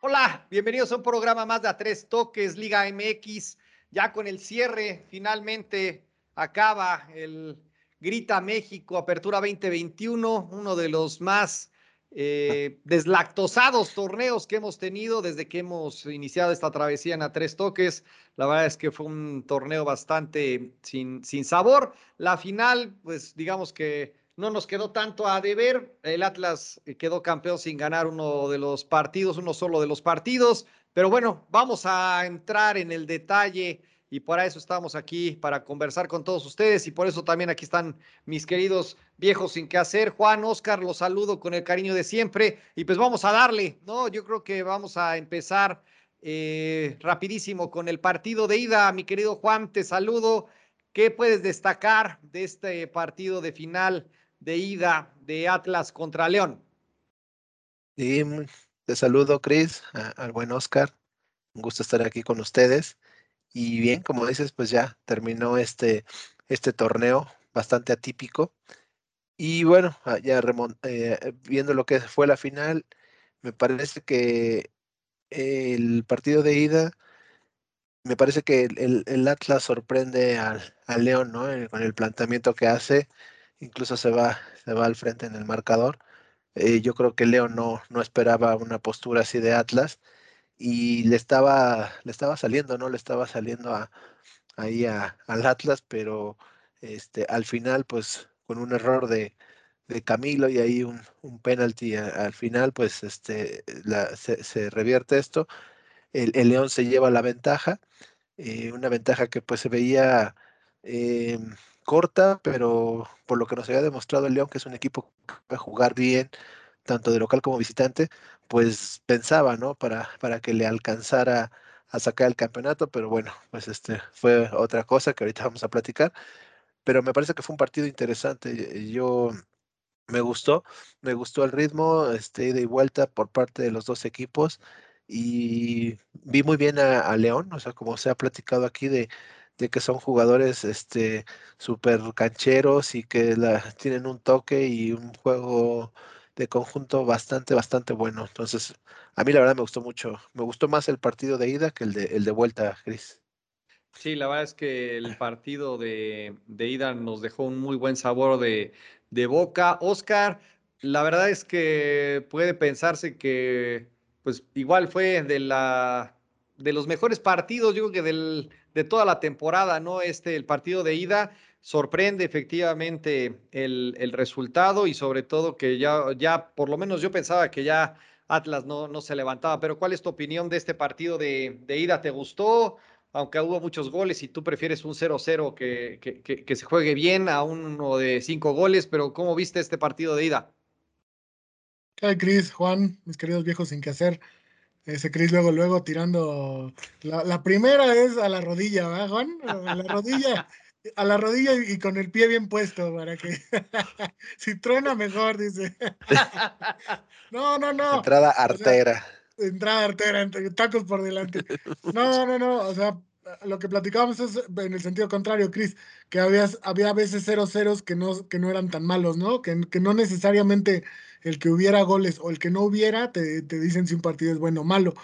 Hola, bienvenidos a un programa más de A Tres Toques, Liga MX. Ya con el cierre, finalmente acaba el Grita México, Apertura 2021, uno de los más eh, deslactosados torneos que hemos tenido desde que hemos iniciado esta travesía en A Tres Toques. La verdad es que fue un torneo bastante sin, sin sabor. La final, pues digamos que no nos quedó tanto a deber. El Atlas quedó campeón sin ganar uno de los partidos, uno solo de los partidos. Pero bueno, vamos a entrar en el detalle y para eso estamos aquí, para conversar con todos ustedes y por eso también aquí están mis queridos viejos sin qué hacer. Juan, Oscar, los saludo con el cariño de siempre y pues vamos a darle, ¿no? Yo creo que vamos a empezar eh, rapidísimo con el partido de ida. Mi querido Juan, te saludo. ¿Qué puedes destacar de este partido de final de ida de Atlas contra León. Sí, te saludo, Cris, al buen Oscar. Un gusto estar aquí con ustedes. Y bien, como dices, pues ya terminó este, este torneo bastante atípico. Y bueno, ah, ya eh, viendo lo que fue la final, me parece que el partido de ida, me parece que el, Atlas sorprende al, al León, ¿no? Eh, con el planteamiento que hace incluso se va, se va al frente en el marcador. Eh, yo creo que Leo no, no esperaba una postura así de Atlas y le estaba, le estaba saliendo, ¿no? Le estaba saliendo a, ahí al Atlas, pero este, al final, pues con un error de, de Camilo y ahí un, un penalti al final, pues este, la, se, revierte esto. El, León se lleva la ventaja, eh, una ventaja que pues se veía eh, corta, pero por lo que nos había demostrado el León, que es un equipo que puede jugar bien, tanto de local como visitante, pues pensaba, ¿no? Para, para que le alcanzara a sacar el campeonato, pero bueno, pues este fue otra cosa que ahorita vamos a platicar. Pero me parece que fue un partido interesante. Yo me gustó, me gustó el ritmo, este ida y vuelta por parte de los dos equipos y vi muy bien a, León, o sea, como se ha platicado aquí de de que son jugadores este súper cancheros y que la, tienen un toque y un juego de conjunto bastante, bastante bueno. Entonces, a mí la verdad me gustó mucho. Me gustó más el partido de ida que el de, el de vuelta, Cris. Sí, la verdad es que el partido de, de ida nos dejó un muy buen sabor de, de boca. Oscar, la verdad es que puede pensarse que, pues igual fue de la de los mejores partidos, yo creo que del, de toda la temporada, ¿no? Este, el partido de ida sorprende efectivamente el, el, resultado y sobre todo que ya, ya, por lo menos yo pensaba que ya Atlas no, no se levantaba, pero ¿cuál es tu opinión de este partido de, de ida? ¿Te gustó? Aunque hubo muchos goles y tú prefieres un 0-0 que, que, que, se juegue bien a uno de cinco goles, pero ¿cómo viste este partido de ida? ¿Qué Cris, Juan, mis queridos viejos sin que hacer? Ese Cris luego, luego tirando. La, primera es a la rodilla, ¿verdad, Juan? A la rodilla. A la rodilla y con el pie bien puesto para que si truena mejor, dice. No, no, no. Entrada artera. entrada artera, tacos por delante. No, no, no. O sea, lo que platicábamos es en el sentido contrario, Cris, que había, había veces cero ceros que no, que no eran tan malos, ¿no? Que, que no necesariamente el que hubiera goles o el que no hubiera, te, dicen si un partido es bueno o malo.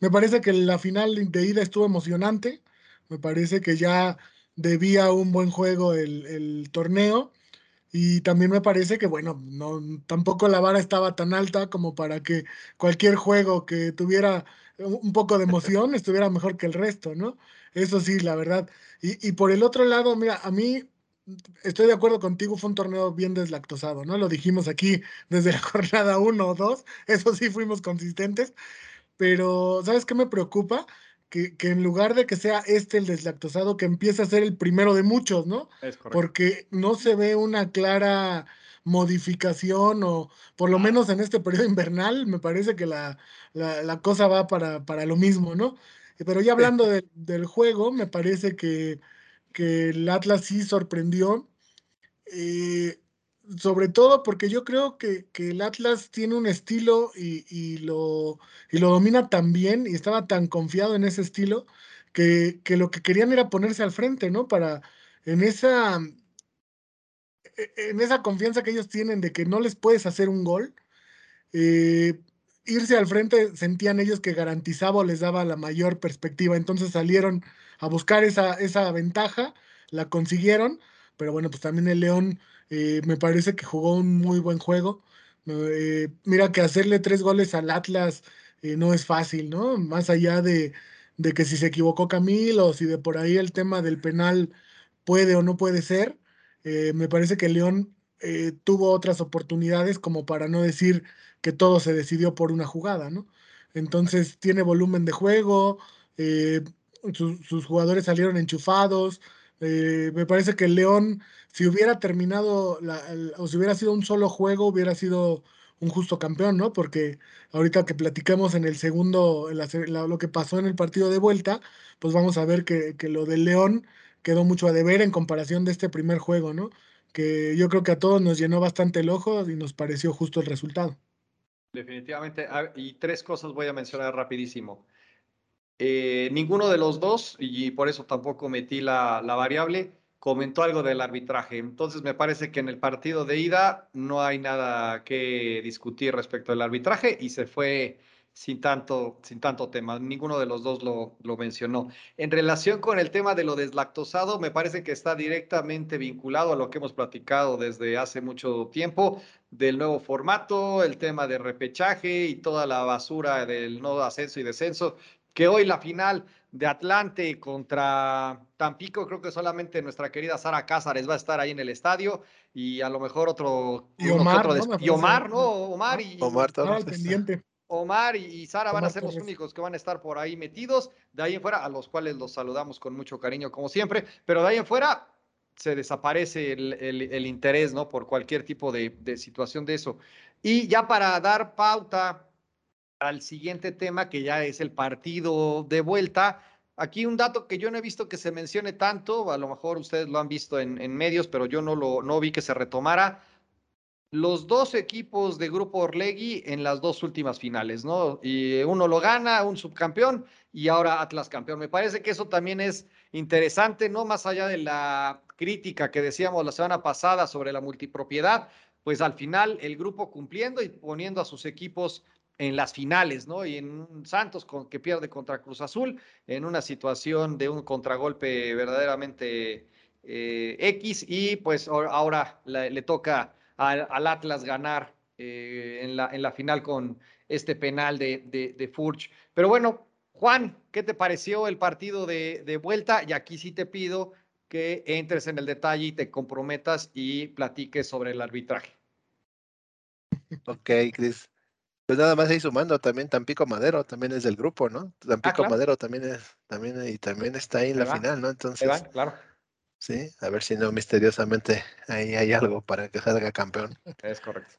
Me parece que la final de ida estuvo emocionante, me parece que ya debía un buen juego el, torneo y también me parece que, bueno, no, tampoco la vara estaba tan alta como para que cualquier juego que tuviera un poco de emoción estuviera mejor que el resto, ¿no? Eso sí, la verdad. Y, y por el otro lado, mira, a mí estoy de acuerdo contigo, fue un torneo bien deslactosado, ¿no? Lo dijimos aquí desde la jornada 1 o 2, eso sí fuimos consistentes, pero ¿sabes qué me preocupa? Que, que, en lugar de que sea este el deslactosado, que empiece a ser el primero de muchos, ¿no? Porque no se ve una clara modificación o por lo menos en este periodo invernal me parece que la, la, la cosa va para, para, lo mismo, ¿no? Pero ya hablando de, del juego, me parece que que el Atlas sí sorprendió. Eh, sobre todo porque yo creo que, el Atlas tiene un estilo y, lo, y lo domina tan bien y estaba tan confiado en ese estilo que, que, lo que querían era ponerse al frente, ¿no? Para en esa, e, en esa confianza que ellos tienen de que no les puedes hacer un gol, eh, irse al frente sentían ellos que garantizaba o les daba la mayor perspectiva. Entonces salieron a buscar esa, esa ventaja, la consiguieron, pero bueno, pues también el León eh, me parece que jugó un muy buen juego. Eh, mira que hacerle tres goles al Atlas no es fácil, ¿no? Más allá de, de que si se equivocó Camilo o si de por ahí el tema del penal puede o no puede ser, me parece que León tuvo otras oportunidades como para no decir que todo se decidió por una jugada, ¿no? Entonces tiene volumen de juego, eh, sus jugadores salieron enchufados. Eh, me parece que León, si hubiera terminado, o si hubiera sido un solo juego, hubiera sido un justo campeón, ¿no? Porque ahorita que platicamos en el segundo, lo que pasó en el partido de vuelta, pues vamos a ver que, que lo del León quedó mucho a deber en comparación de este primer juego, ¿no? Que yo creo que a todos nos llenó bastante el ojo y nos pareció justo el resultado. Definitivamente. Y tres cosas voy a mencionar rapidísimo. Eh, ninguno de los dos, y por eso tampoco metí la, la, variable, comentó algo del arbitraje. Entonces me parece que en el partido de ida no hay nada que discutir respecto al arbitraje y se fue sin tanto, sin tanto tema. Ninguno de los dos lo, lo, mencionó. En relación con el tema de lo deslactosado, me parece que está directamente vinculado a lo que hemos platicado desde hace mucho tiempo del nuevo formato, el tema de repechaje y toda la basura del no ascenso y descenso, que hoy la final de Atlante contra Tampico, creo que solamente nuestra querida Sara Cázares va a estar ahí en el estadio y a lo mejor otro... Y Omar, ¿no? Y Omar, ¿no? Omar y... Omar, pendiente. Omar y Sara van a ser los únicos que van a estar por ahí metidos. De ahí en fuera, a los cuales los saludamos con mucho cariño, como siempre. Pero de ahí en fuera, se desaparece el, interés, ¿no? Por cualquier tipo de, situación de eso. Y ya para dar pauta al siguiente tema, que ya es el partido de vuelta. Aquí un dato que yo no he visto que se mencione tanto, a lo mejor ustedes lo han visto en, medios, pero yo no lo no vi que se retomara los dos equipos de Grupo Orlegui en las dos últimas finales, ¿no? Y uno lo gana, un subcampeón, y ahora Atlas campeón. Me parece que eso también es interesante, ¿no? Más allá de la crítica que decíamos la semana pasada sobre la multipropiedad, pues al final el grupo cumpliendo y poniendo a sus equipos en las finales, ¿no? Y en Santos que pierde contra Cruz Azul, en una situación de un contragolpe verdaderamente eh, X, y pues ahora le toca al, Atlas ganar eh, en, la, en la final con este penal de, de, Furch. Pero bueno, Juan, ¿qué te pareció el partido de, de, vuelta? Y aquí sí te pido que entres en el detalle y te comprometas y platiques sobre el arbitraje. Ok, Cris. Pues nada más ahí sumando también Tampico Madero, también es del grupo, ¿no? Tampico ah, Madero también es, también, y también está ahí en la final, ¿no? Entonces. claro. Sí, a ver si no misteriosamente ahí hay algo para que salga campeón. Es correcto.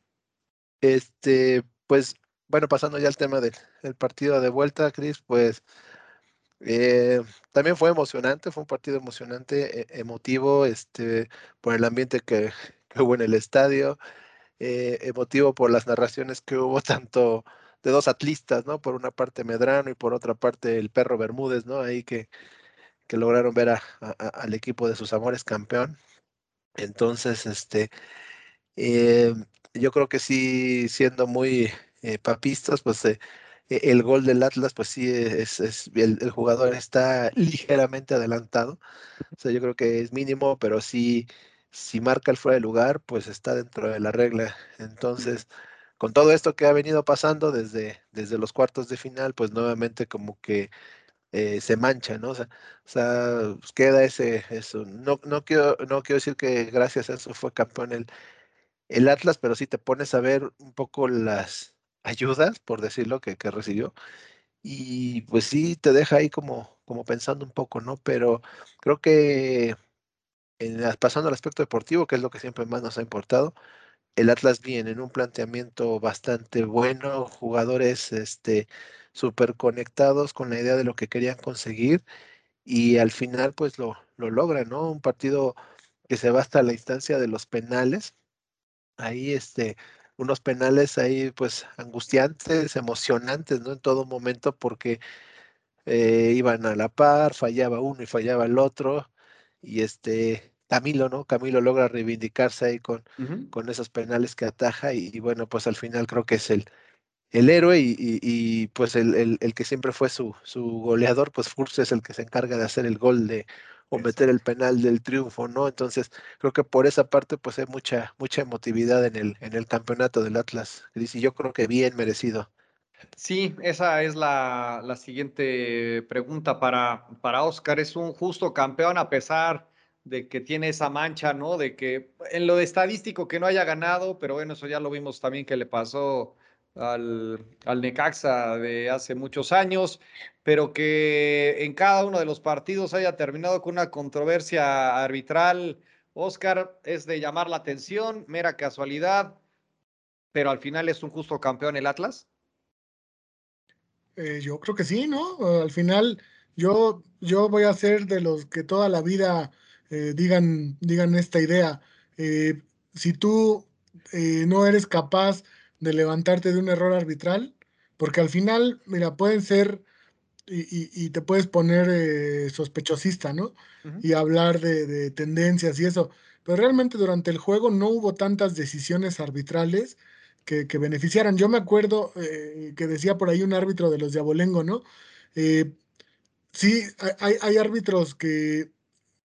Este, pues, bueno, pasando ya al tema del, partido de vuelta, Cris, pues eh, también fue emocionante, fue un partido emocionante, e, emotivo, este, por el ambiente que, hubo en el estadio, eh, emotivo por las narraciones que hubo tanto de dos atlistas, ¿no? Por una parte Medrano y por otra parte el perro Bermúdez, ¿no? Ahí que que lograron ver al equipo de sus amores campeón. Entonces, este, eh, yo creo que sí, siendo muy eh, papistas, pues e, el gol del Atlas, pues sí, es, es el, jugador está ligeramente adelantado. O sea, yo creo que es mínimo, pero sí, si marca el fuera de lugar, pues está dentro de la regla. Entonces, con todo esto que ha venido pasando desde, desde los cuartos de final, pues nuevamente como que eh, se mancha, ¿no? O sea, pues, queda ese, eso. No, no, quiero, no quiero decir que gracias a eso fue campeón el, el Atlas, pero sí te pones a ver un poco las ayudas, por decirlo, que, que recibió. Y pues sí te deja ahí como, como pensando un poco, ¿no? Pero creo que en, pasando al aspecto deportivo, que es lo que siempre más nos ha importado, el Atlas viene en un planteamiento bastante bueno, jugadores este, súper conectados con la idea de lo que querían conseguir y al final pues lo, lo logran, ¿no? Un partido que se va hasta la instancia de los penales ahí este, unos penales ahí pues angustiantes, emocionantes, ¿no? En todo momento porque eh, iban a la par, fallaba uno y fallaba el otro, y este Camilo, ¿no? Camilo logra reivindicarse ahí con, con esos penales que ataja, y, bueno, pues al final creo que es el, el héroe y, pues el, el, que siempre fue su, su goleador, pues Furz es el que se encarga de hacer el gol de o meter el penal del triunfo, ¿no? Entonces, creo que por esa parte, pues hay mucha, mucha emotividad en el, en el campeonato del Atlas, y yo creo que bien merecido. Sí, esa es la, siguiente pregunta para, para Oscar. Es un justo campeón a pesar de que tiene esa mancha, ¿no? De que en lo estadístico que no haya ganado, pero bueno, eso ya lo vimos también que le pasó al, al Necaxa de hace muchos años, pero que en cada uno de los partidos haya terminado con una controversia arbitral. Oscar, es de llamar la atención, mera casualidad, pero al final es un justo campeón el Atlas. Eh, yo creo que sí, ¿no? Al final, yo, yo voy a ser de los que toda la vida eh, digan, digan esta idea. Eh, si tú no eres capaz de levantarte de un error arbitral, porque al final, mira, pueden ser, y, te puedes poner sospechosista, ¿no? Y hablar de, de tendencias y eso, pero realmente durante el juego no hubo tantas decisiones arbitrales que, beneficiaran. Yo me acuerdo eh, que decía por ahí un árbitro de los de Abolengo, ¿no? Eh, sí, hay, árbitros que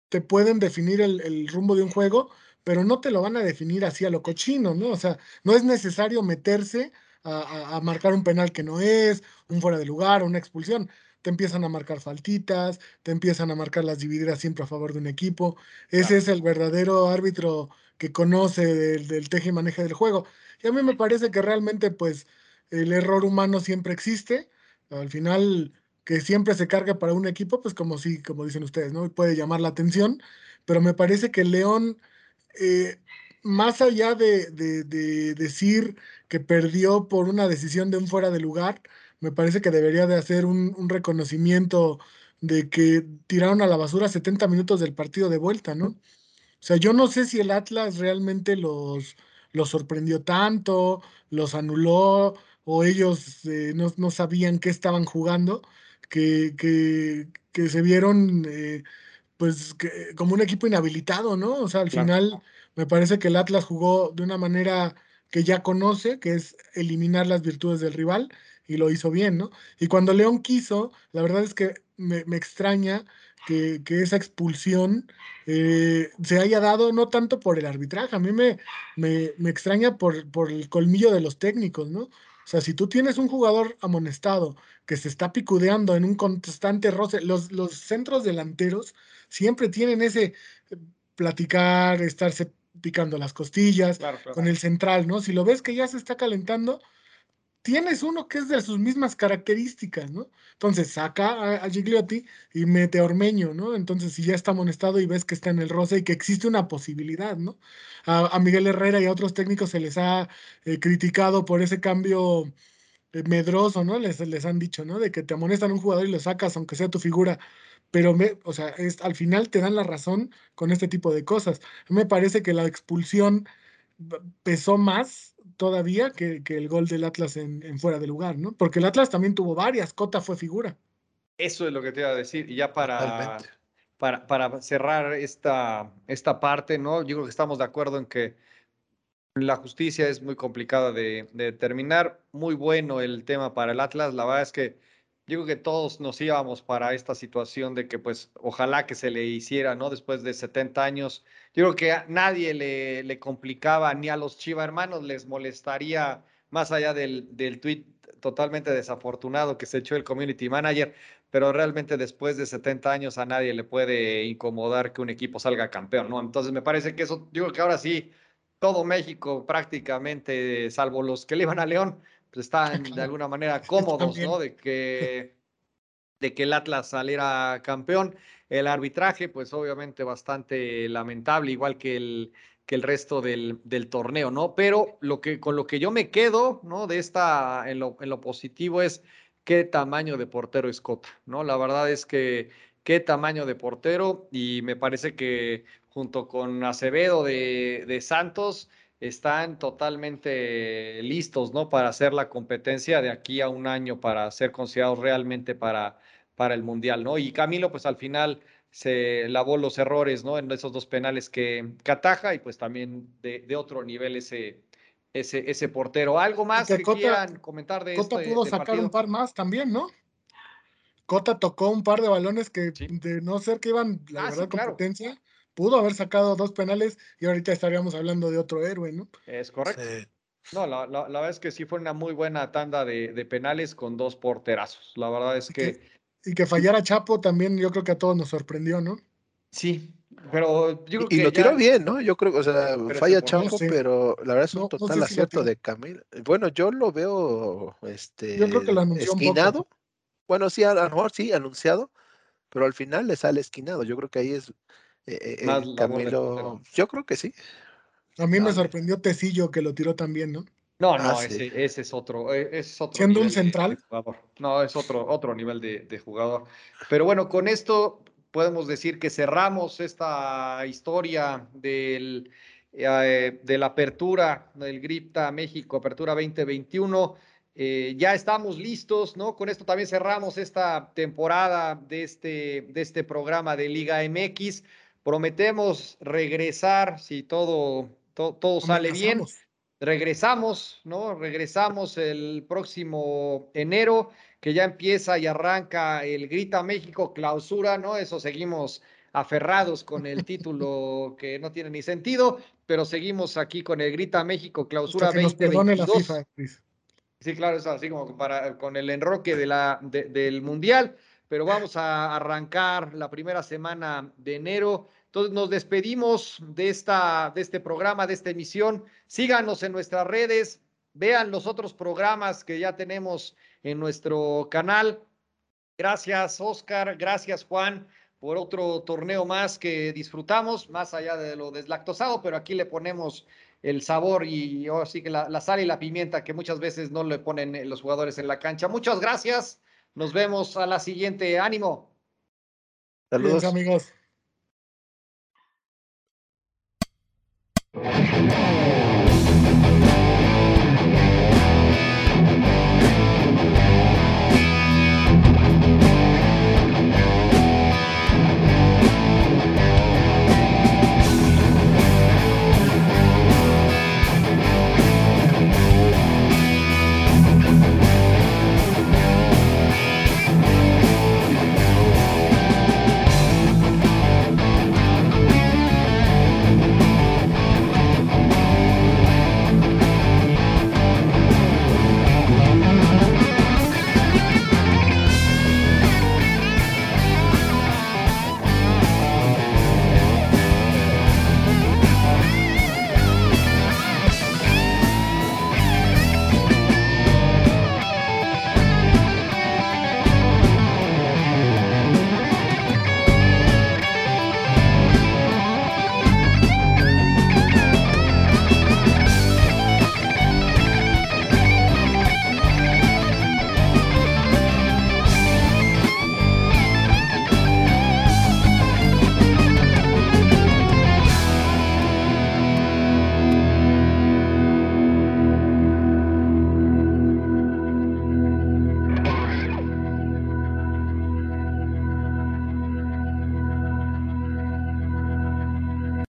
te pueden definir el, rumbo de un juego, pero no te lo van a definir así a lo cochino, ¿no? O sea, no es necesario meterse a, marcar un penal que no es, un fuera de lugar, una expulsión. Te empiezan a marcar faltitas, te empiezan a marcar las divididas siempre a favor de un equipo. Ese es el verdadero árbitro que conoce del, del teje y maneje del juego. Y a mí me parece que realmente, pues, el error humano siempre existe. Al final, que siempre se carga para un equipo, pues como sí, como dicen ustedes, ¿no? Puede llamar la atención, pero me parece que León, eh, más allá de, decir que perdió por una decisión de un fuera de lugar, me parece que debería de hacer un, un reconocimiento de que tiraron a la basura 70 minutos del partido de vuelta, ¿no? O sea, yo no sé si el Atlas realmente los, los sorprendió tanto, los anuló o ellos eh, no, sabían qué estaban jugando, que, que, se vieron eh, pues como un equipo inhabilitado, ¿no? O sea, al final me parece que el Atlas jugó de una manera que ya conoce, que es eliminar las virtudes del rival, y lo hizo bien, ¿no? Y cuando León quiso, la verdad es que me, me extraña que, esa expulsión eh, se haya dado no tanto por el arbitraje, a mí me, me, extraña por, por, el colmillo de los técnicos, ¿no? O sea, si tú tienes un jugador amonestado que se está picudeando en un constante roce, los, los centros delanteros siempre tienen ese eh, platicar, estarse picando las costillas con el central, ¿no? Si lo ves que ya se está calentando, tienes uno que es de sus mismas características, ¿no? Entonces saca a, Gigliotti y mete a Ormeño, ¿no? Entonces si ya está amonestado y ves que está en el roce y que existe una posibilidad, ¿no? A, Miguel Herrera y a otros técnicos se les ha eh, criticado por ese cambio eh, medroso, ¿no? Les, les han dicho, ¿no? De que te amonestan un jugador y lo sacas aunque sea tu figura. Pero, me, o sea, es, al final te dan la razón con este tipo de cosas. Me parece que la expulsión pesó más todavía que, el gol del Atlas en, fuera de lugar, ¿no? Porque el Atlas también tuvo varias, Cota fue figura. Eso es lo que te iba a decir. Y ya para, para, para, cerrar esta, esta parte, ¿no? Yo creo que estamos de acuerdo en que la justicia es muy complicada de, de determinar. Muy bueno el tema para el Atlas. La verdad es que yo creo que todos nos íbamos para esta situación de que pues ojalá que se le hiciera, ¿no? Después de 70 años. Yo creo que a nadie le, le complicaba, ni a los Chiva hermanos les molestaría, más allá del, del tweet totalmente desafortunado que se echó el community manager, pero realmente después de 70 años a nadie le puede incomodar que un equipo salga campeón, ¿no? Entonces me parece que eso, yo creo que ahora sí, todo México prácticamente, salvo los que le iban a León, están de alguna manera cómodos, ¿no? De que, de que el Atlas saliera campeón. El arbitraje, pues obviamente bastante lamentable, igual que el, que el resto del, del, torneo, ¿no? Pero lo que, con lo que yo me quedo, ¿no? De esta, en lo, en lo positivo es qué tamaño de portero es Cota, ¿no? La verdad es que qué tamaño de portero y me parece que junto con Acevedo de, de Santos, están totalmente listos, ¿no? Para hacer la competencia de aquí a un año, para ser considerados realmente para, para el Mundial, ¿no? Y Camilo, pues al final se lavó los errores, ¿no? En esos dos penales que, cataja y pues también de, otro nivel ese, ese, ese portero. ¿Algo más que, quieran comentar de Cota pudo sacar un par más también, ¿no? Cota tocó un par de balones que de no ser que iban, la ah, verdad, competencia, pudo haber sacado dos penales y ahorita estaríamos hablando de otro héroe, ¿no? Es correcto. No, la, la, verdad es que sí fue una muy buena tanda de, de penales con dos porterazos. La verdad es que y que fallara Chapo también, yo creo que a todos nos sorprendió, ¿no? Sí, pero yo creo y, lo tiró bien, ¿no? Yo creo, o sea, falla Chapo, pero la verdad es un total acierto de Camilo. Bueno, yo lo veo, este, yo creo que lo esquinado. Bueno, sí, a lo mejor sí, anunciado, pero al final le sale esquinado. Yo creo que ahí es eh, eh, Camilo. Yo creo que sí. A mí me sorprendió Tecillo que lo tiró también, ¿no? No, no, ah, ese, es otro, e, es otro. Siendo un central. no, es otro, otro nivel de, jugador. Pero bueno, con esto podemos decir que cerramos esta historia del, eh, de la apertura del Gripta México, apertura 2021. Eh, ya estamos listos, ¿no? Con esto también cerramos esta temporada de este, de este programa de Liga MX. Prometemos regresar, si todo, todo sale bien regresamos, ¿no? Regresamos el próximo enero, que ya empieza y arranca el Grita México clausura, ¿no? Eso seguimos aferrados con el título que no tiene ni sentido, pero seguimos aquí con el Grita México clausura 2022. sí, claro, es así como para, con el enroque de la, del Mundial, pero vamos a arrancar la primera semana de enero entonces nos despedimos de, esta, de este programa, de esta emisión. Síganos en nuestras redes, vean los otros programas que ya tenemos en nuestro canal. Gracias, Oscar. Gracias, Juan, por otro torneo más que disfrutamos, más allá de lo deslactosado, pero aquí le ponemos el sabor y así que la, la, sal y la pimienta que muchas veces no le ponen los jugadores en la cancha. Muchas gracias. Nos vemos a la siguiente. Ánimo. Saludos, amigos. Thank you.